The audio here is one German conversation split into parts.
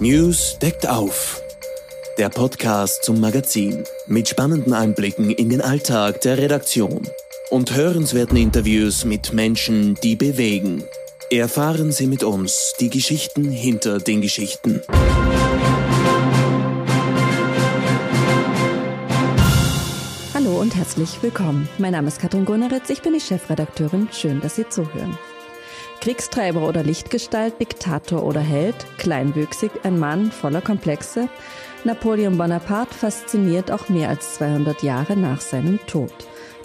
News deckt auf. Der Podcast zum Magazin mit spannenden Einblicken in den Alltag der Redaktion und hörenswerten Interviews mit Menschen, die bewegen. Erfahren Sie mit uns die Geschichten hinter den Geschichten. Hallo und herzlich willkommen. Mein Name ist Katrin Gunneritz, ich bin die Chefredakteurin. Schön, dass Sie zuhören. Kriegstreiber oder Lichtgestalt, Diktator oder Held, kleinwüchsig, ein Mann voller Komplexe. Napoleon Bonaparte fasziniert auch mehr als 200 Jahre nach seinem Tod.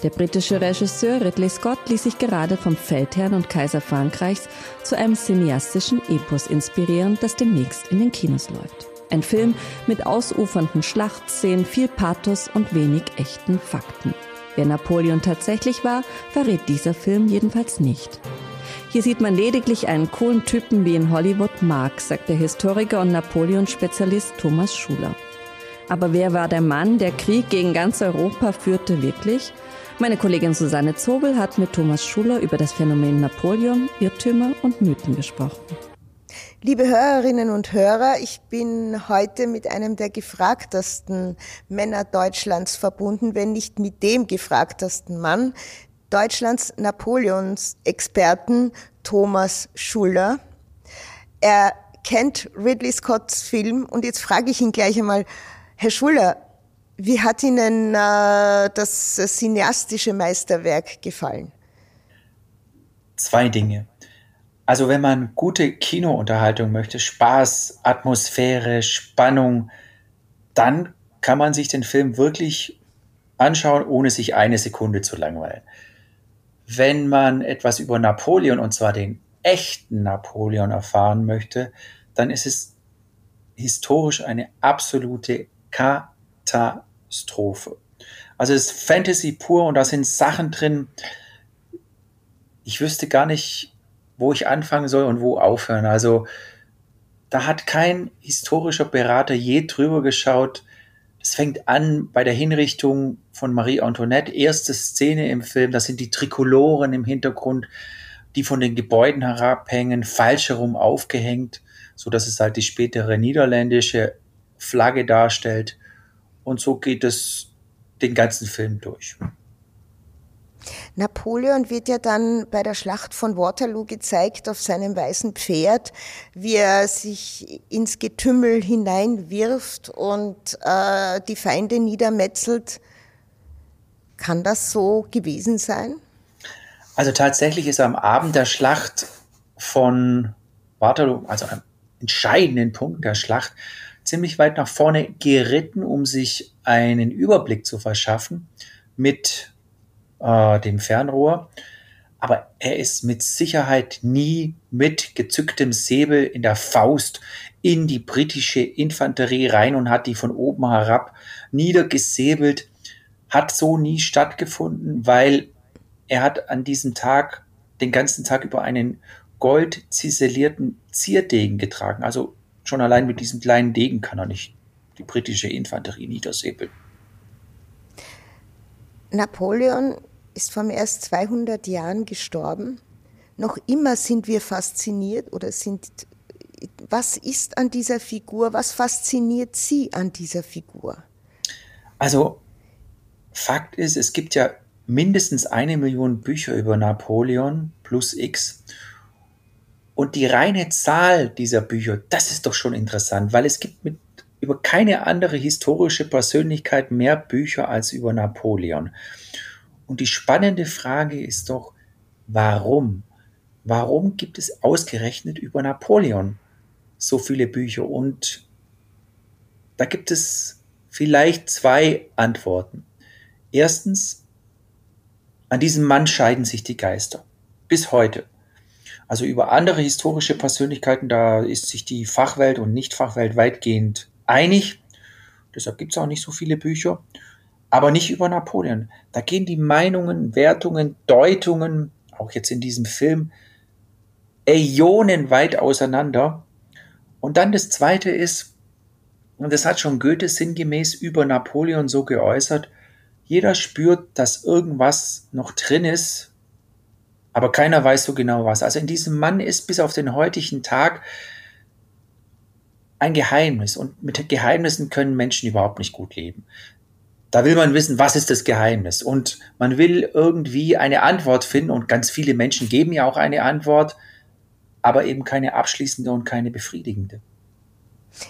Der britische Regisseur Ridley Scott ließ sich gerade vom Feldherrn und Kaiser Frankreichs zu einem cineastischen Epos inspirieren, das demnächst in den Kinos läuft. Ein Film mit ausufernden Schlachtszenen, viel Pathos und wenig echten Fakten. Wer Napoleon tatsächlich war, verrät dieser Film jedenfalls nicht. Hier sieht man lediglich einen coolen Typen wie in Hollywood mag, sagt der Historiker und Napoleon-Spezialist Thomas Schuler. Aber wer war der Mann, der Krieg gegen ganz Europa führte wirklich? Meine Kollegin Susanne Zobel hat mit Thomas Schuler über das Phänomen Napoleon, Irrtümer und Mythen gesprochen. Liebe Hörerinnen und Hörer, ich bin heute mit einem der gefragtesten Männer Deutschlands verbunden, wenn nicht mit dem gefragtesten Mann, Deutschlands Napoleons-Experten Thomas Schuller. Er kennt Ridley Scotts Film und jetzt frage ich ihn gleich einmal, Herr Schuller, wie hat Ihnen äh, das cineastische Meisterwerk gefallen? Zwei Dinge. Also wenn man gute Kinounterhaltung möchte, Spaß, Atmosphäre, Spannung, dann kann man sich den Film wirklich anschauen, ohne sich eine Sekunde zu langweilen wenn man etwas über Napoleon, und zwar den echten Napoleon, erfahren möchte, dann ist es historisch eine absolute Katastrophe. Also es ist Fantasy pur und da sind Sachen drin. Ich wüsste gar nicht, wo ich anfangen soll und wo aufhören. Also da hat kein historischer Berater je drüber geschaut, es fängt an bei der Hinrichtung von Marie Antoinette. Erste Szene im Film, das sind die Trikoloren im Hintergrund, die von den Gebäuden herabhängen, falsch herum aufgehängt, so dass es halt die spätere niederländische Flagge darstellt. Und so geht es den ganzen Film durch. Napoleon wird ja dann bei der Schlacht von Waterloo gezeigt auf seinem weißen Pferd, wie er sich ins Getümmel hineinwirft und äh, die Feinde niedermetzelt. Kann das so gewesen sein? Also tatsächlich ist am Abend der Schlacht von Waterloo, also am entscheidenden Punkt der Schlacht, ziemlich weit nach vorne geritten, um sich einen Überblick zu verschaffen mit äh, dem Fernrohr. Aber er ist mit Sicherheit nie mit gezücktem Säbel in der Faust in die britische Infanterie rein und hat die von oben herab niedergesäbelt. Hat so nie stattgefunden, weil er hat an diesem Tag den ganzen Tag über einen gold ziselierten Zierdegen getragen. Also schon allein mit diesem kleinen Degen kann er nicht die britische Infanterie niedersäbeln. Napoleon ist vor mehr als 200 Jahren gestorben. Noch immer sind wir fasziniert oder sind, was ist an dieser Figur, was fasziniert Sie an dieser Figur? Also, Fakt ist, es gibt ja mindestens eine Million Bücher über Napoleon plus X. Und die reine Zahl dieser Bücher, das ist doch schon interessant, weil es gibt mit, über keine andere historische Persönlichkeit mehr Bücher als über Napoleon. Und die spannende Frage ist doch, warum? Warum gibt es ausgerechnet über Napoleon so viele Bücher? Und da gibt es vielleicht zwei Antworten. Erstens, an diesem Mann scheiden sich die Geister. Bis heute. Also über andere historische Persönlichkeiten, da ist sich die Fachwelt und Nichtfachwelt weitgehend einig. Deshalb gibt es auch nicht so viele Bücher aber nicht über Napoleon. Da gehen die Meinungen, Wertungen, Deutungen, auch jetzt in diesem Film, Äonen weit auseinander. Und dann das Zweite ist, und das hat schon Goethe sinngemäß über Napoleon so geäußert, jeder spürt, dass irgendwas noch drin ist, aber keiner weiß so genau was. Also in diesem Mann ist bis auf den heutigen Tag ein Geheimnis und mit Geheimnissen können Menschen überhaupt nicht gut leben. Da will man wissen, was ist das Geheimnis? Und man will irgendwie eine Antwort finden und ganz viele Menschen geben ja auch eine Antwort, aber eben keine abschließende und keine befriedigende.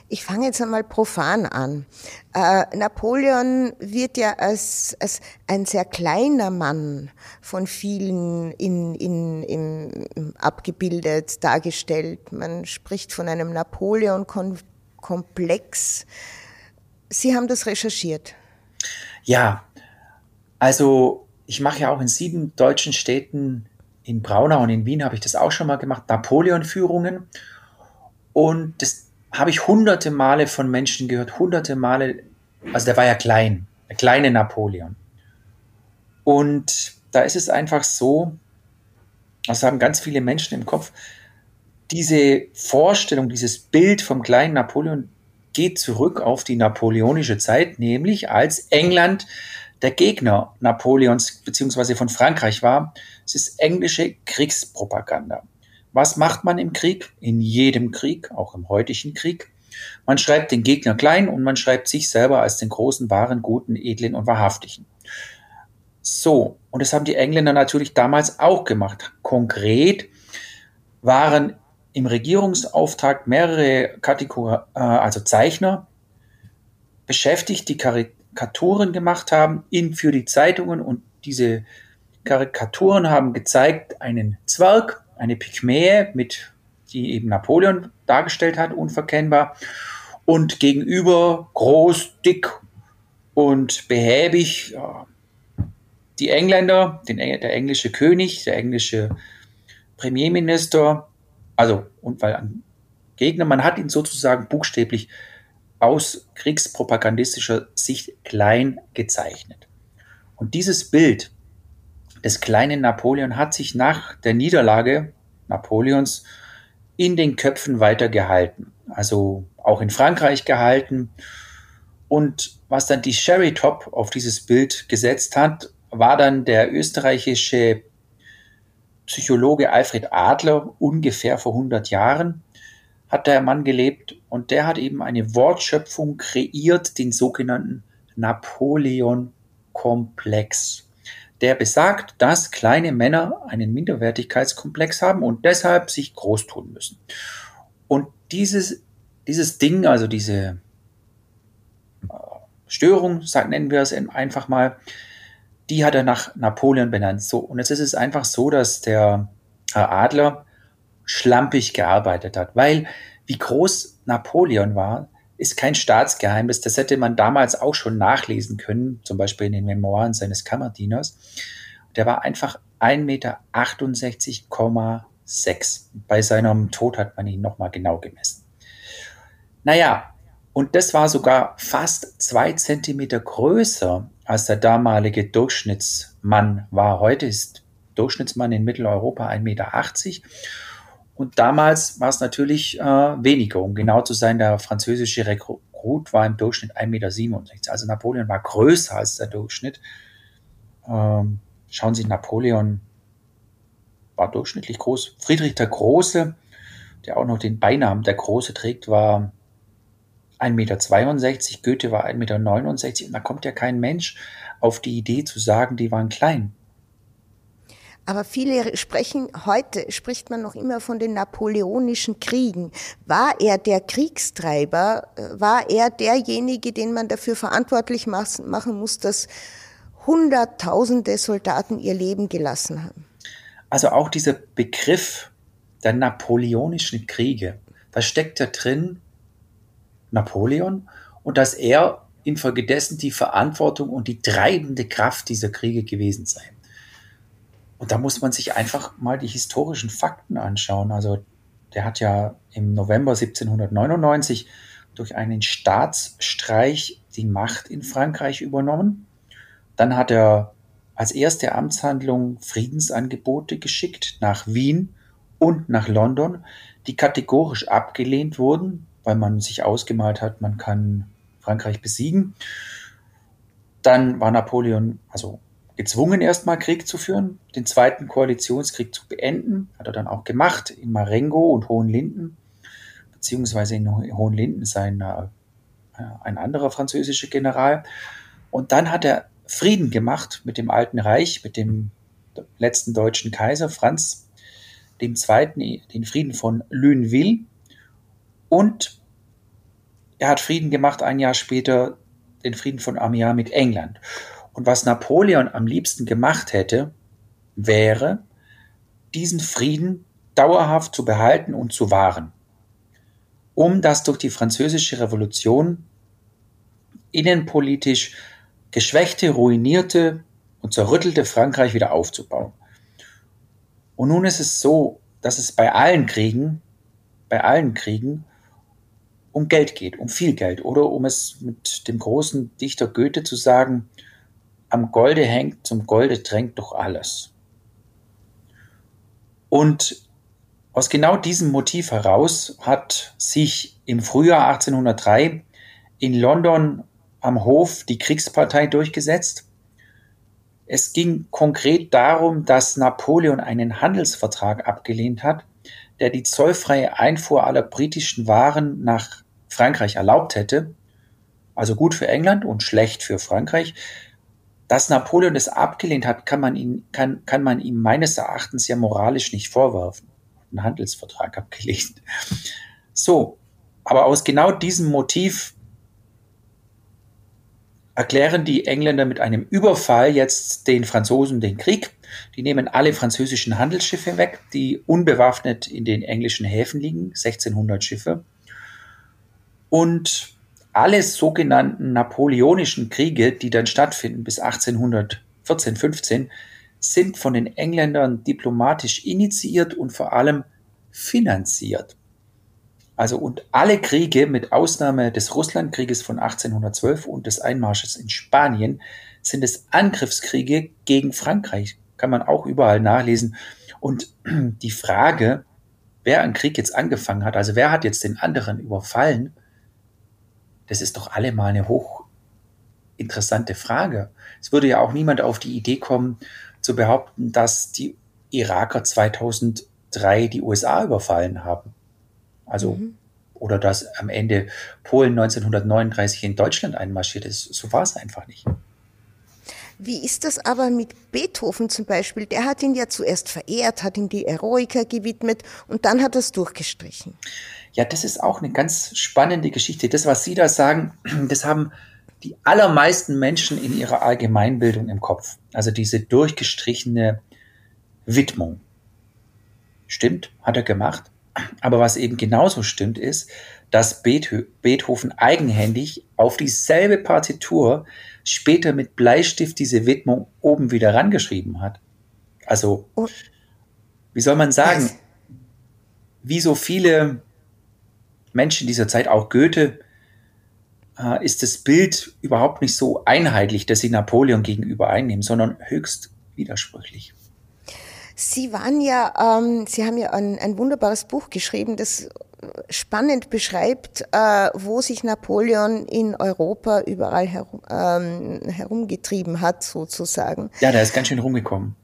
Ich fange jetzt einmal profan an. Äh, Napoleon wird ja als, als ein sehr kleiner Mann von vielen in, in, in, abgebildet, dargestellt. Man spricht von einem Napoleon-Komplex. Sie haben das recherchiert. Ja, also ich mache ja auch in sieben deutschen Städten, in Braunau und in Wien habe ich das auch schon mal gemacht, Napoleon-Führungen. Und das habe ich hunderte Male von Menschen gehört, hunderte Male, also der war ja klein, der kleine Napoleon. Und da ist es einfach so, das haben ganz viele Menschen im Kopf, diese Vorstellung, dieses Bild vom kleinen Napoleon geht zurück auf die napoleonische Zeit, nämlich als England der Gegner Napoleons bzw. von Frankreich war. Es ist englische Kriegspropaganda. Was macht man im Krieg? In jedem Krieg, auch im heutigen Krieg. Man schreibt den Gegner klein und man schreibt sich selber als den großen, wahren, guten, edlen und wahrhaftigen. So, und das haben die Engländer natürlich damals auch gemacht. Konkret waren im Regierungsauftrag mehrere Kategorien, äh, also Zeichner beschäftigt, die Karikaturen gemacht haben in, für die Zeitungen und diese Karikaturen haben gezeigt einen Zwerg, eine Pygmäe, mit, die eben Napoleon dargestellt hat, unverkennbar. Und gegenüber groß, dick und behäbig ja, die Engländer, den, der englische König, der englische Premierminister, also und weil ein Gegner, man hat ihn sozusagen buchstäblich aus kriegspropagandistischer Sicht klein gezeichnet. Und dieses Bild des kleinen Napoleon hat sich nach der Niederlage Napoleons in den Köpfen weiter gehalten. Also auch in Frankreich gehalten. Und was dann die Sherry Top auf dieses Bild gesetzt hat, war dann der österreichische Psychologe Alfred Adler ungefähr vor 100 Jahren hat der Mann gelebt und der hat eben eine Wortschöpfung kreiert, den sogenannten Napoleon-Komplex der besagt, dass kleine Männer einen Minderwertigkeitskomplex haben und deshalb sich groß tun müssen. Und dieses, dieses Ding, also diese äh, Störung, nennen wir es einfach mal, die hat er nach Napoleon benannt. So, und jetzt ist es einfach so, dass der Herr Adler schlampig gearbeitet hat, weil wie groß Napoleon war, ist kein Staatsgeheimnis. Das hätte man damals auch schon nachlesen können, zum Beispiel in den Memoiren seines Kammerdieners. Der war einfach 1,68,6 Meter. Bei seinem Tod hat man ihn nochmal genau gemessen. Naja, und das war sogar fast zwei Zentimeter größer als der damalige Durchschnittsmann war. Heute ist Durchschnittsmann in Mitteleuropa 1,80 Meter. Und damals war es natürlich äh, weniger. Um genau zu sein, der französische Rekrut war im Durchschnitt 1,67 Meter. Also Napoleon war größer als der Durchschnitt. Ähm, schauen Sie, Napoleon war durchschnittlich groß. Friedrich der Große, der auch noch den Beinamen der Große trägt, war 1,62 Meter. Goethe war 1,69 Meter. Und da kommt ja kein Mensch auf die Idee zu sagen, die waren klein. Aber viele sprechen, heute spricht man noch immer von den napoleonischen Kriegen. War er der Kriegstreiber? War er derjenige, den man dafür verantwortlich machen muss, dass Hunderttausende Soldaten ihr Leben gelassen haben? Also auch dieser Begriff der napoleonischen Kriege, da steckt ja drin Napoleon und dass er infolgedessen die Verantwortung und die treibende Kraft dieser Kriege gewesen sei. Und da muss man sich einfach mal die historischen Fakten anschauen. Also der hat ja im November 1799 durch einen Staatsstreich die Macht in Frankreich übernommen. Dann hat er als erste Amtshandlung Friedensangebote geschickt nach Wien und nach London, die kategorisch abgelehnt wurden, weil man sich ausgemalt hat, man kann Frankreich besiegen. Dann war Napoleon, also gezwungen, erstmal Krieg zu führen, den zweiten Koalitionskrieg zu beenden. Hat er dann auch gemacht in Marengo und Hohenlinden. beziehungsweise in Hohenlinden sein äh, ein anderer französischer General. Und dann hat er Frieden gemacht mit dem Alten Reich, mit dem letzten deutschen Kaiser Franz dem Zweiten, den Frieden von Lunéville. Und er hat Frieden gemacht ein Jahr später, den Frieden von Amiens mit England. Und was Napoleon am liebsten gemacht hätte, wäre, diesen Frieden dauerhaft zu behalten und zu wahren, um das durch die französische Revolution innenpolitisch geschwächte, ruinierte und zerrüttelte Frankreich wieder aufzubauen. Und nun ist es so, dass es bei allen Kriegen, bei allen Kriegen um Geld geht, um viel Geld. Oder um es mit dem großen Dichter Goethe zu sagen, am Golde hängt, zum Golde drängt doch alles. Und aus genau diesem Motiv heraus hat sich im Frühjahr 1803 in London am Hof die Kriegspartei durchgesetzt. Es ging konkret darum, dass Napoleon einen Handelsvertrag abgelehnt hat, der die zollfreie Einfuhr aller britischen Waren nach Frankreich erlaubt hätte. Also gut für England und schlecht für Frankreich. Dass Napoleon es abgelehnt hat, kann man, ihn, kann, kann man ihm meines Erachtens ja moralisch nicht vorwerfen. Einen Handelsvertrag abgelehnt. So, aber aus genau diesem Motiv erklären die Engländer mit einem Überfall jetzt den Franzosen den Krieg. Die nehmen alle französischen Handelsschiffe weg, die unbewaffnet in den englischen Häfen liegen, 1600 Schiffe. Und alle sogenannten napoleonischen Kriege, die dann stattfinden bis 1814, 15, sind von den Engländern diplomatisch initiiert und vor allem finanziert. Also und alle Kriege mit Ausnahme des Russlandkrieges von 1812 und des Einmarsches in Spanien sind es Angriffskriege gegen Frankreich. Kann man auch überall nachlesen. Und die Frage, wer einen Krieg jetzt angefangen hat, also wer hat jetzt den anderen überfallen, das ist doch allemal eine hochinteressante Frage. Es würde ja auch niemand auf die Idee kommen, zu behaupten, dass die Iraker 2003 die USA überfallen haben. Also, mhm. oder dass am Ende Polen 1939 in Deutschland einmarschiert ist. So war es einfach nicht. Wie ist das aber mit Beethoven zum Beispiel? Der hat ihn ja zuerst verehrt, hat ihm die Eroica gewidmet und dann hat er es durchgestrichen. Ja, das ist auch eine ganz spannende Geschichte. Das, was Sie da sagen, das haben die allermeisten Menschen in ihrer Allgemeinbildung im Kopf. Also diese durchgestrichene Widmung. Stimmt, hat er gemacht. Aber was eben genauso stimmt, ist, dass Beethoven eigenhändig auf dieselbe Partitur später mit Bleistift diese Widmung oben wieder rangeschrieben hat. Also, oh. wie soll man sagen, wie so viele Menschen dieser Zeit, auch Goethe, äh, ist das Bild überhaupt nicht so einheitlich, dass sie Napoleon gegenüber einnehmen, sondern höchst widersprüchlich. Sie waren ja, ähm, Sie haben ja ein, ein wunderbares Buch geschrieben, das spannend beschreibt, äh, wo sich Napoleon in Europa überall herum, ähm, herumgetrieben hat, sozusagen. Ja, der ist ganz schön rumgekommen.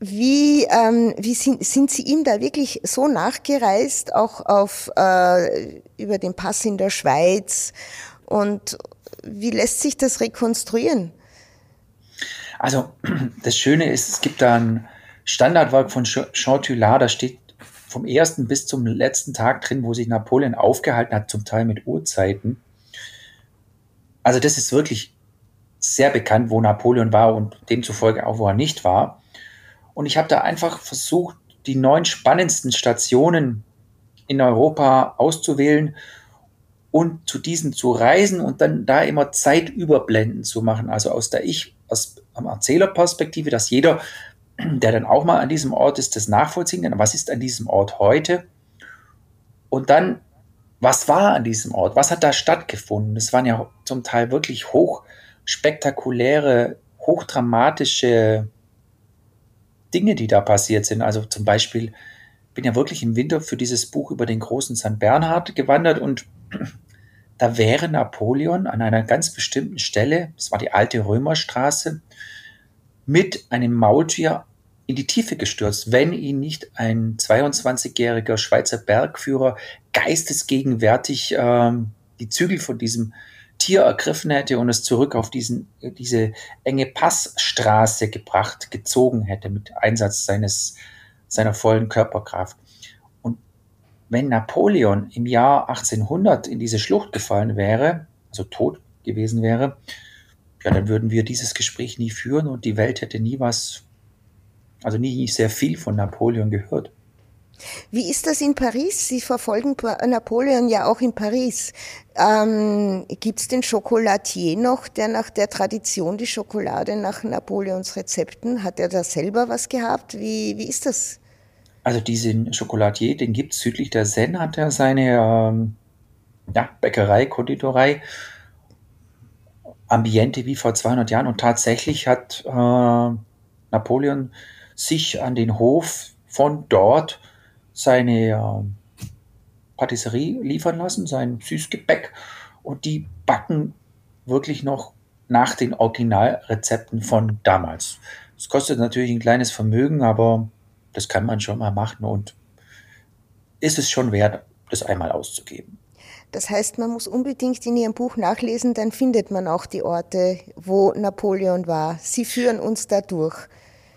Wie, ähm, wie sind, sind Sie ihm da wirklich so nachgereist, auch auf, äh, über den Pass in der Schweiz? Und wie lässt sich das rekonstruieren? Also, das Schöne ist, es gibt da ein, Standardwerk von Jean Tullard, da steht vom ersten bis zum letzten Tag drin, wo sich Napoleon aufgehalten hat, zum Teil mit Uhrzeiten. Also das ist wirklich sehr bekannt, wo Napoleon war und demzufolge auch, wo er nicht war. Und ich habe da einfach versucht, die neun spannendsten Stationen in Europa auszuwählen und zu diesen zu reisen und dann da immer Zeitüberblenden zu machen. Also aus der Ich, aus Erzählerperspektive, dass jeder der dann auch mal an diesem Ort ist, das nachvollziehen kann. Was ist an diesem Ort heute? Und dann, was war an diesem Ort? Was hat da stattgefunden? Es waren ja zum Teil wirklich hoch spektakuläre, hochdramatische Dinge, die da passiert sind. Also zum Beispiel bin ja wirklich im Winter für dieses Buch über den großen St. Bernhard gewandert und da wäre Napoleon an einer ganz bestimmten Stelle, das war die alte Römerstraße, mit einem Maultier in die Tiefe gestürzt, wenn ihn nicht ein 22-jähriger Schweizer Bergführer geistesgegenwärtig ähm, die Zügel von diesem Tier ergriffen hätte und es zurück auf diesen, diese enge Passstraße gebracht, gezogen hätte mit Einsatz seines, seiner vollen Körperkraft. Und wenn Napoleon im Jahr 1800 in diese Schlucht gefallen wäre, also tot gewesen wäre, ja, dann würden wir dieses Gespräch nie führen und die Welt hätte nie was, also nie sehr viel von Napoleon gehört. Wie ist das in Paris? Sie verfolgen Napoleon ja auch in Paris. Ähm, Gibt es den Chocolatier noch, der nach der Tradition die Schokolade nach Napoleons Rezepten, hat er da selber was gehabt? Wie, wie ist das? Also diesen Chocolatier, den gibt es südlich der Seine, hat er seine ähm, ja, Bäckerei, Konditorei, Ambiente wie vor 200 Jahren. Und tatsächlich hat äh, Napoleon sich an den Hof von dort seine äh, Patisserie liefern lassen, sein Süßgebäck und die backen wirklich noch nach den Originalrezepten von damals. Es kostet natürlich ein kleines Vermögen, aber das kann man schon mal machen und ist es schon wert, das einmal auszugeben. Das heißt, man muss unbedingt in Ihrem Buch nachlesen, dann findet man auch die Orte, wo Napoleon war. Sie führen uns da durch.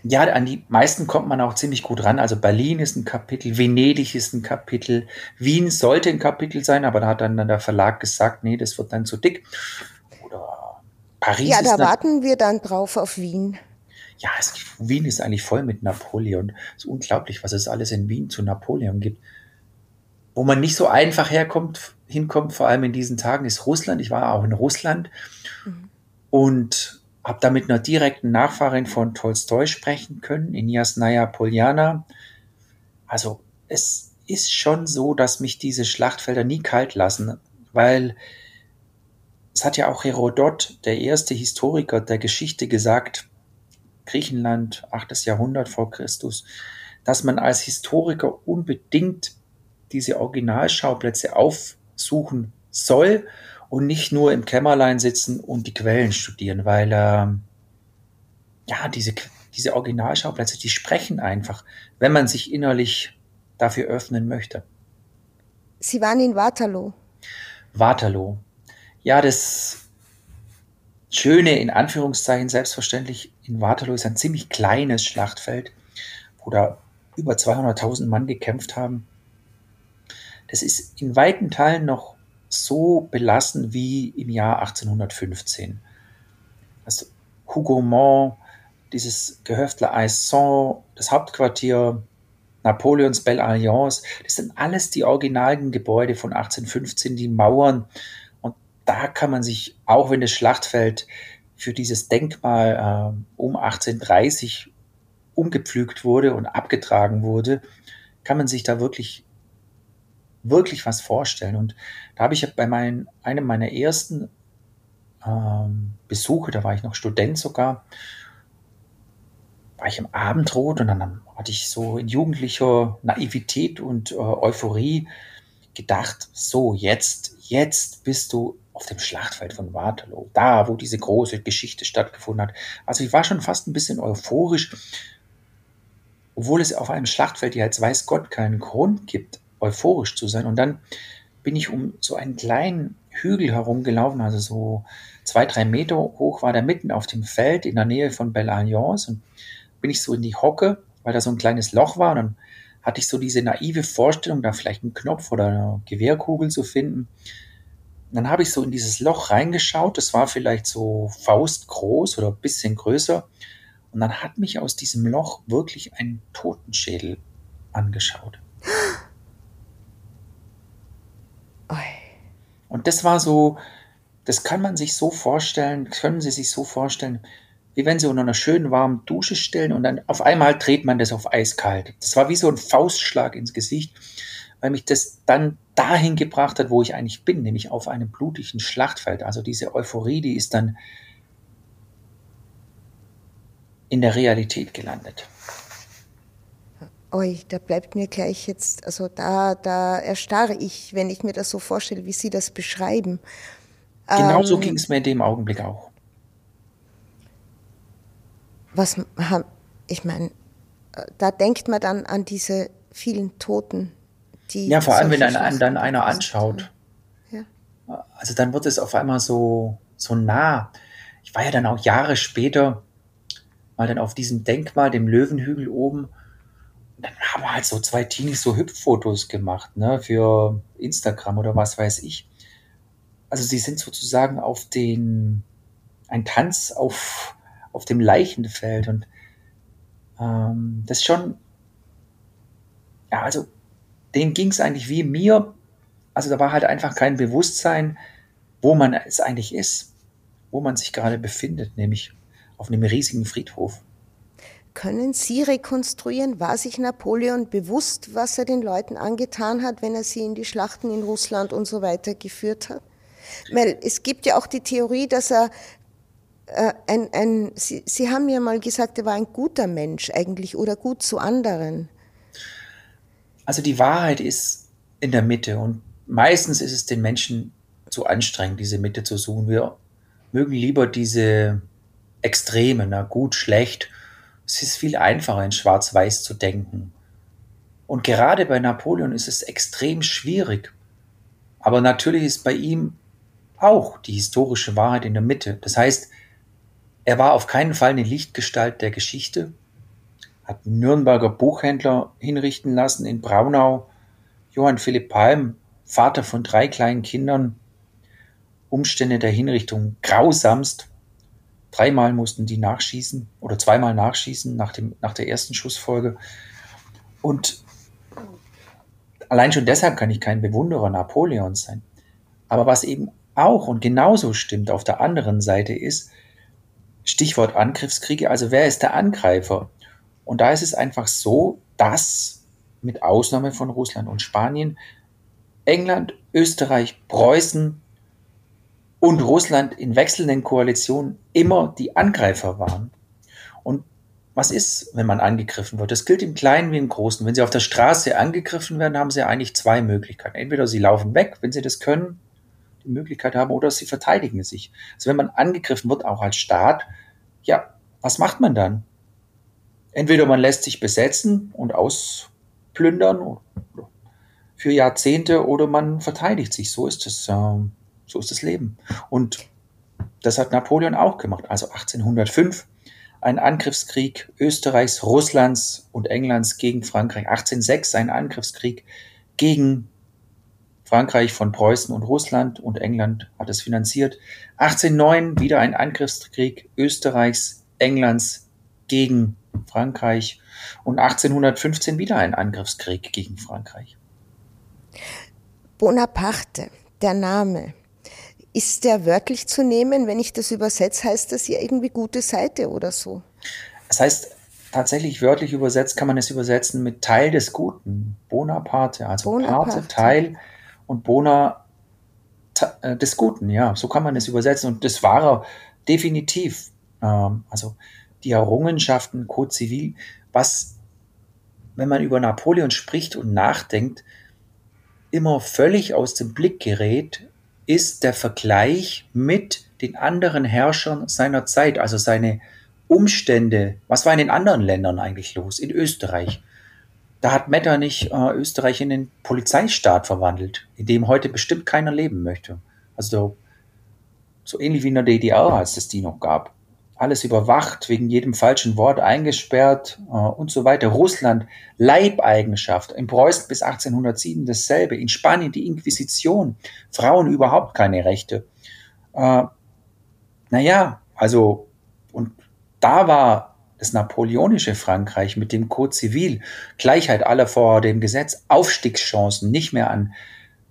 Ja, an die meisten kommt man auch ziemlich gut ran. Also Berlin ist ein Kapitel, Venedig ist ein Kapitel, Wien sollte ein Kapitel sein, aber da hat dann der Verlag gesagt, nee, das wird dann zu dick. Oder Paris. Ja, da warten wir dann drauf auf Wien. Ja, es, Wien ist eigentlich voll mit Napoleon. Es ist unglaublich, was es alles in Wien zu Napoleon gibt. Wo man nicht so einfach herkommt, hinkommt, vor allem in diesen Tagen, ist Russland. Ich war auch in Russland. Mhm. Und habe da mit einer direkten Nachfahrin von Tolstoi sprechen können, in Jasnaya Poljana. Also es ist schon so, dass mich diese Schlachtfelder nie kalt lassen, weil es hat ja auch Herodot, der erste Historiker der Geschichte, gesagt, Griechenland, 8. Jahrhundert vor Christus, dass man als Historiker unbedingt diese Originalschauplätze aufsuchen soll und nicht nur im Kämmerlein sitzen und die Quellen studieren, weil äh, ja, diese, diese Originalschauplätze, die sprechen einfach, wenn man sich innerlich dafür öffnen möchte. Sie waren in Waterloo. Waterloo. Ja, das Schöne in Anführungszeichen, selbstverständlich, in Waterloo ist ein ziemlich kleines Schlachtfeld, wo da über 200.000 Mann gekämpft haben. Das ist in weiten Teilen noch so belassen wie im Jahr 1815. Also Hougomont, dieses Gehöftler Aisson, das Hauptquartier Napoleons Belle Alliance, das sind alles die originalen Gebäude von 1815, die Mauern. Und da kann man sich, auch wenn das Schlachtfeld für dieses Denkmal äh, um 1830 umgepflügt wurde und abgetragen wurde, kann man sich da wirklich wirklich was vorstellen. Und da habe ich bei meinen, einem meiner ersten ähm, Besuche, da war ich noch Student sogar, war ich im Abendrot und dann hatte ich so in jugendlicher Naivität und äh, Euphorie gedacht, so jetzt, jetzt bist du auf dem Schlachtfeld von Waterloo, da, wo diese große Geschichte stattgefunden hat. Also ich war schon fast ein bisschen euphorisch, obwohl es auf einem Schlachtfeld ja jetzt weiß Gott keinen Grund gibt, euphorisch zu sein. Und dann bin ich um so einen kleinen Hügel herumgelaufen, also so zwei, drei Meter hoch war der mitten auf dem Feld in der Nähe von Belle Alliance und bin ich so in die Hocke, weil da so ein kleines Loch war und dann hatte ich so diese naive Vorstellung, da vielleicht einen Knopf oder eine Gewehrkugel zu finden. Und dann habe ich so in dieses Loch reingeschaut, das war vielleicht so faustgroß oder ein bisschen größer und dann hat mich aus diesem Loch wirklich ein Totenschädel angeschaut. Und das war so, das kann man sich so vorstellen, können Sie sich so vorstellen, wie wenn Sie unter einer schönen warmen Dusche stellen und dann auf einmal dreht man das auf eiskalt. Das war wie so ein Faustschlag ins Gesicht, weil mich das dann dahin gebracht hat, wo ich eigentlich bin, nämlich auf einem blutigen Schlachtfeld. Also diese Euphorie, die ist dann in der Realität gelandet. Oi, da bleibt mir gleich jetzt, also da, da erstarre ich, wenn ich mir das so vorstelle, wie Sie das beschreiben. Genau ähm, so ging es mir in dem Augenblick auch. Was ich meine, äh, da denkt man dann an diese vielen Toten, die. Ja, vor allem, wenn dann, dann einer anschaut. Ja. Also dann wird es auf einmal so, so nah. Ich war ja dann auch Jahre später mal dann auf diesem Denkmal, dem Löwenhügel oben. Dann haben halt so zwei Teenies so Hüpffotos gemacht, ne, für Instagram oder was weiß ich. Also sie sind sozusagen auf den, ein Tanz auf, auf dem Leichenfeld und ähm, das schon, ja, also denen ging es eigentlich wie mir. Also da war halt einfach kein Bewusstsein, wo man es eigentlich ist, wo man sich gerade befindet, nämlich auf einem riesigen Friedhof. Können Sie rekonstruieren, war sich Napoleon bewusst, was er den Leuten angetan hat, wenn er sie in die Schlachten in Russland und so weiter geführt hat? Weil es gibt ja auch die Theorie, dass er äh, ein, ein Sie, sie haben ja mal gesagt, er war ein guter Mensch eigentlich oder gut zu anderen. Also die Wahrheit ist in der Mitte und meistens ist es den Menschen zu anstrengend, diese Mitte zu suchen. Wir mögen lieber diese Extreme, na gut, schlecht. Es ist viel einfacher, in Schwarz-Weiß zu denken. Und gerade bei Napoleon ist es extrem schwierig. Aber natürlich ist bei ihm auch die historische Wahrheit in der Mitte. Das heißt, er war auf keinen Fall eine Lichtgestalt der Geschichte, hat Nürnberger Buchhändler hinrichten lassen in Braunau, Johann Philipp Palm, Vater von drei kleinen Kindern, Umstände der Hinrichtung grausamst, Dreimal mussten die nachschießen oder zweimal nachschießen nach, dem, nach der ersten Schussfolge. Und allein schon deshalb kann ich kein Bewunderer Napoleons sein. Aber was eben auch und genauso stimmt auf der anderen Seite ist, Stichwort Angriffskriege, also wer ist der Angreifer? Und da ist es einfach so, dass mit Ausnahme von Russland und Spanien England, Österreich, Preußen und Russland in wechselnden Koalitionen immer die Angreifer waren. Und was ist, wenn man angegriffen wird? Das gilt im Kleinen wie im Großen. Wenn sie auf der Straße angegriffen werden, haben sie eigentlich zwei Möglichkeiten. Entweder sie laufen weg, wenn sie das können, die Möglichkeit haben, oder sie verteidigen sich. Also wenn man angegriffen wird, auch als Staat, ja, was macht man dann? Entweder man lässt sich besetzen und ausplündern für Jahrzehnte oder man verteidigt sich. So ist es. Ähm, so ist das Leben. Und das hat Napoleon auch gemacht. Also 1805 ein Angriffskrieg Österreichs, Russlands und Englands gegen Frankreich. 1806 ein Angriffskrieg gegen Frankreich von Preußen und Russland und England hat es finanziert. 1809 wieder ein Angriffskrieg Österreichs, Englands gegen Frankreich und 1815 wieder ein Angriffskrieg gegen Frankreich. Bonaparte, der Name, ist der wörtlich zu nehmen? Wenn ich das übersetze, heißt das ja irgendwie gute Seite oder so. Das heißt, tatsächlich wörtlich übersetzt kann man es übersetzen mit Teil des Guten. Bonaparte, also Bonaparte. Parte, Teil und Bona äh, des Guten, ja, so kann man es übersetzen. Und das war er definitiv. Ähm, also die Errungenschaften Code Zivil, was, wenn man über Napoleon spricht und nachdenkt, immer völlig aus dem Blick gerät, ist der Vergleich mit den anderen Herrschern seiner Zeit, also seine Umstände. Was war in den anderen Ländern eigentlich los? In Österreich. Da hat Metternich äh, Österreich in den Polizeistaat verwandelt, in dem heute bestimmt keiner leben möchte. Also so ähnlich wie in der DDR, als es die noch gab alles überwacht, wegen jedem falschen Wort eingesperrt äh, und so weiter. Russland, Leibeigenschaft, in Preußen bis 1807 dasselbe, in Spanien die Inquisition, Frauen überhaupt keine Rechte. Äh, naja, also, und da war das napoleonische Frankreich mit dem Code Zivil, Gleichheit aller vor dem Gesetz, Aufstiegschancen, nicht mehr an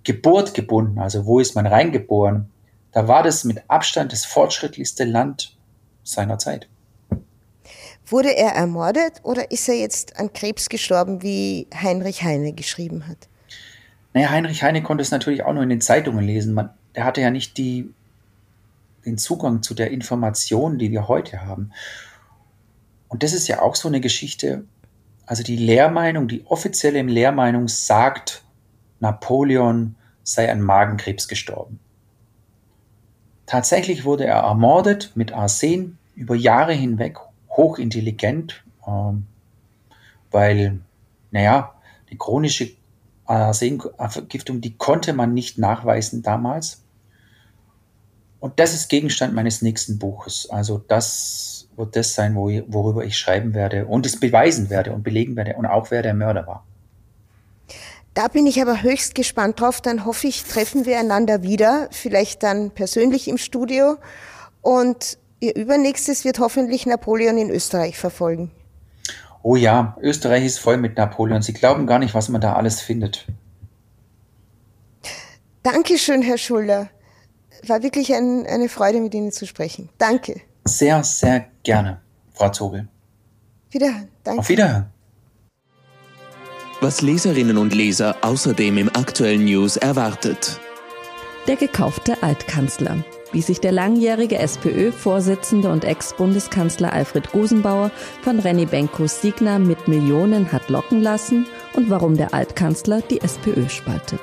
Geburt gebunden, also wo ist man reingeboren, da war das mit Abstand das fortschrittlichste Land seiner Zeit. Wurde er ermordet oder ist er jetzt an Krebs gestorben, wie Heinrich Heine geschrieben hat? Naja, Heinrich Heine konnte es natürlich auch nur in den Zeitungen lesen. Man, der hatte ja nicht die, den Zugang zu der Information, die wir heute haben. Und das ist ja auch so eine Geschichte. Also die Lehrmeinung, die offizielle Lehrmeinung sagt, Napoleon sei an Magenkrebs gestorben. Tatsächlich wurde er ermordet mit Arsen über Jahre hinweg, hochintelligent, ähm, weil, naja, die chronische Arsenvergiftung, die konnte man nicht nachweisen damals. Und das ist Gegenstand meines nächsten Buches. Also das wird das sein, worüber ich schreiben werde und es beweisen werde und belegen werde und auch wer der Mörder war. Da bin ich aber höchst gespannt drauf. Dann hoffe ich, treffen wir einander wieder, vielleicht dann persönlich im Studio. Und Ihr übernächstes wird hoffentlich Napoleon in Österreich verfolgen. Oh ja, Österreich ist voll mit Napoleon. Sie glauben gar nicht, was man da alles findet. Dankeschön, Herr Schuller. War wirklich ein, eine Freude, mit Ihnen zu sprechen. Danke. Sehr, sehr gerne, Frau Zobel. Wiederhören. Danke. Auf Wiederhören. Was Leserinnen und Leser außerdem im aktuellen News erwartet. Der gekaufte Altkanzler wie sich der langjährige SPÖ-Vorsitzende und Ex-Bundeskanzler Alfred Gusenbauer von Renny Benkos Signa mit Millionen hat locken lassen und warum der Altkanzler die SPÖ spaltet.